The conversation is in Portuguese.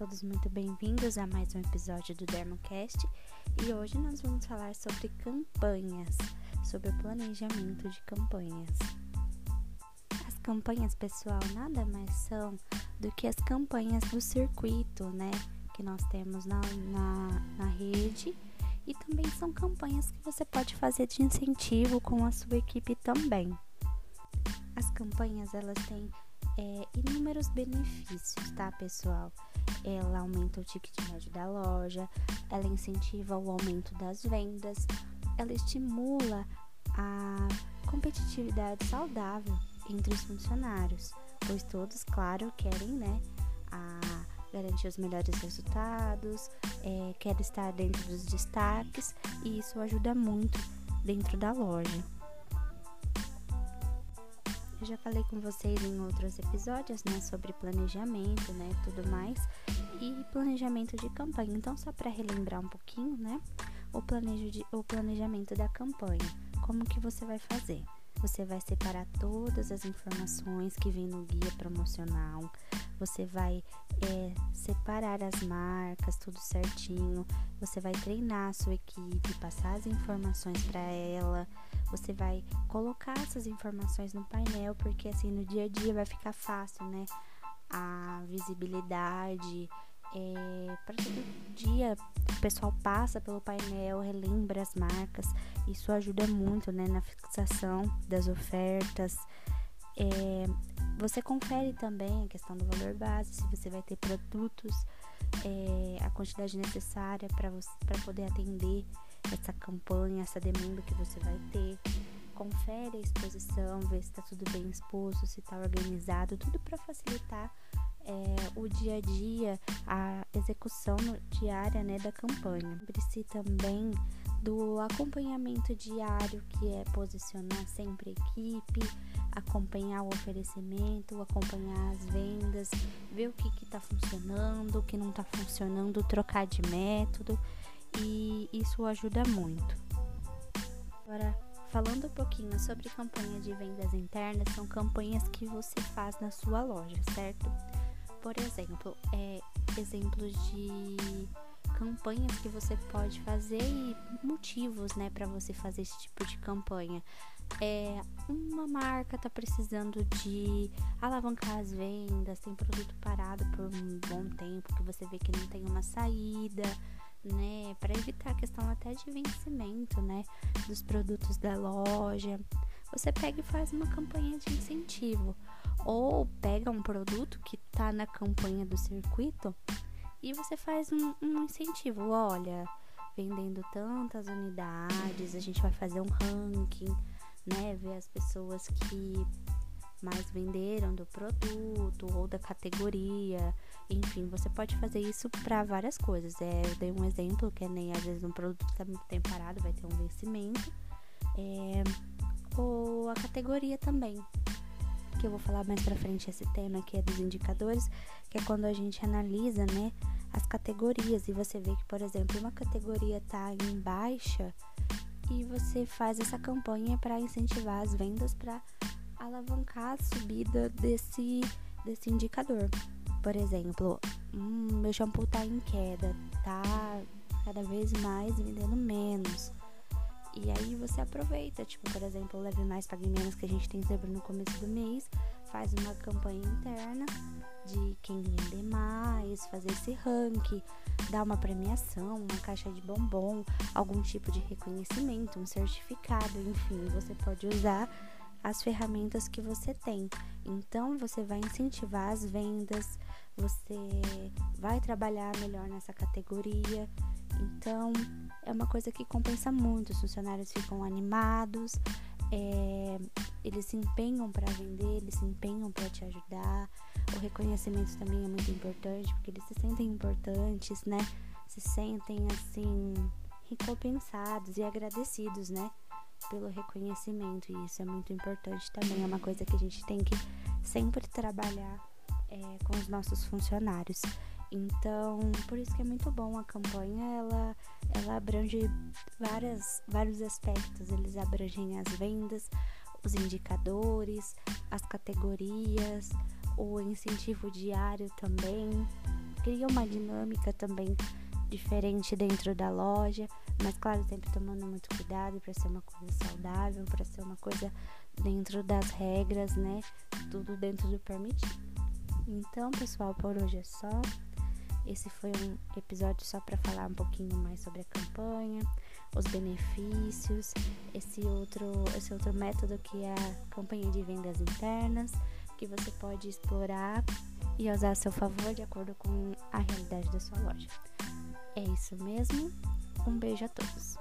todos muito bem-vindos a mais um episódio do Dermocast e hoje nós vamos falar sobre campanhas, sobre o planejamento de campanhas. As campanhas, pessoal, nada mais são do que as campanhas do circuito, né? Que nós temos na, na, na rede e também são campanhas que você pode fazer de incentivo com a sua equipe também. As campanhas, elas têm é, inúmeros benefícios, tá, pessoal? Ela aumenta o ticket médio da loja, ela incentiva o aumento das vendas, ela estimula a competitividade saudável entre os funcionários, pois todos, claro, querem, né, a garantir os melhores resultados, é, quer estar dentro dos destaques e isso ajuda muito dentro da loja. Eu já falei com vocês em outros episódios, né, sobre planejamento, né, tudo mais, e planejamento de campanha. Então, só para relembrar um pouquinho, né, o, planejo de, o planejamento da campanha. Como que você vai fazer? Você vai separar todas as informações que vem no guia promocional. Você vai é, separar as marcas, tudo certinho. Você vai treinar a sua equipe, passar as informações para ela você vai colocar essas informações no painel, porque assim no dia a dia vai ficar fácil, né? A visibilidade. É, para todo dia o pessoal passa pelo painel, relembra as marcas, isso ajuda muito né, na fixação das ofertas. É, você confere também a questão do valor base, se você vai ter produtos, é, a quantidade necessária para poder atender essa campanha, essa demanda que você vai ter. Confere a exposição, vê se está tudo bem exposto, se está organizado, tudo para facilitar é, o dia a dia, a execução diária né, da campanha. Lembre-se também do acompanhamento diário, que é posicionar sempre a equipe, acompanhar o oferecimento, acompanhar as vendas, ver o que está funcionando, o que não está funcionando, trocar de método e isso ajuda muito. Agora, falando um pouquinho sobre campanha de vendas internas, são campanhas que você faz na sua loja, certo? Por exemplo, é, exemplos de campanhas que você pode fazer e motivos, né, para você fazer esse tipo de campanha. É, uma marca tá precisando de alavancar as vendas, tem produto parado por um bom tempo que você vê que não tem uma saída né, para evitar a questão até de vencimento, né, dos produtos da loja. Você pega e faz uma campanha de incentivo ou pega um produto que está na campanha do circuito e você faz um, um incentivo. Olha, vendendo tantas unidades, a gente vai fazer um ranking, né, ver as pessoas que mais venderam do produto ou da categoria. Enfim, você pode fazer isso para várias coisas. É, eu dei um exemplo que é nem às vezes um produto está muito tempo parado, vai ter um vencimento. É, ou a categoria também, que eu vou falar mais para frente esse tema que é dos indicadores, que é quando a gente analisa, né, as categorias e você vê que, por exemplo, uma categoria está em baixa e você faz essa campanha para incentivar as vendas para alavancar a subida desse, desse indicador. Por exemplo, hum, meu shampoo tá em queda, tá cada vez mais vendendo menos. E aí você aproveita, tipo, por exemplo, Leve Mais, Pague Menos, que a gente tem sempre no começo do mês, faz uma campanha interna de quem vender mais, fazer esse ranking, dar uma premiação, uma caixa de bombom, algum tipo de reconhecimento, um certificado, enfim, você pode usar as ferramentas que você tem. Então você vai incentivar as vendas, você vai trabalhar melhor nessa categoria. Então é uma coisa que compensa muito. Os funcionários ficam animados, é, eles se empenham para vender, eles se empenham para te ajudar. O reconhecimento também é muito importante porque eles se sentem importantes, né? Se sentem assim recompensados e agradecidos, né? Pelo reconhecimento e isso é muito importante também. É uma coisa que a gente tem que sempre trabalhar é, com os nossos funcionários. Então, por isso que é muito bom a campanha, ela, ela abrange várias, vários aspectos. Eles abrangem as vendas, os indicadores, as categorias, o incentivo diário também. cria uma dinâmica também diferente dentro da loja, mas claro, sempre tomando muito cuidado para ser uma coisa saudável, para ser uma coisa dentro das regras, né? Tudo dentro do permitido. Então, pessoal, por hoje é só. Esse foi um episódio só para falar um pouquinho mais sobre a campanha, os benefícios, esse outro, esse outro método que é a campanha de vendas internas, que você pode explorar e usar a seu favor de acordo com a realidade da sua loja. É isso mesmo. Um beijo a todos.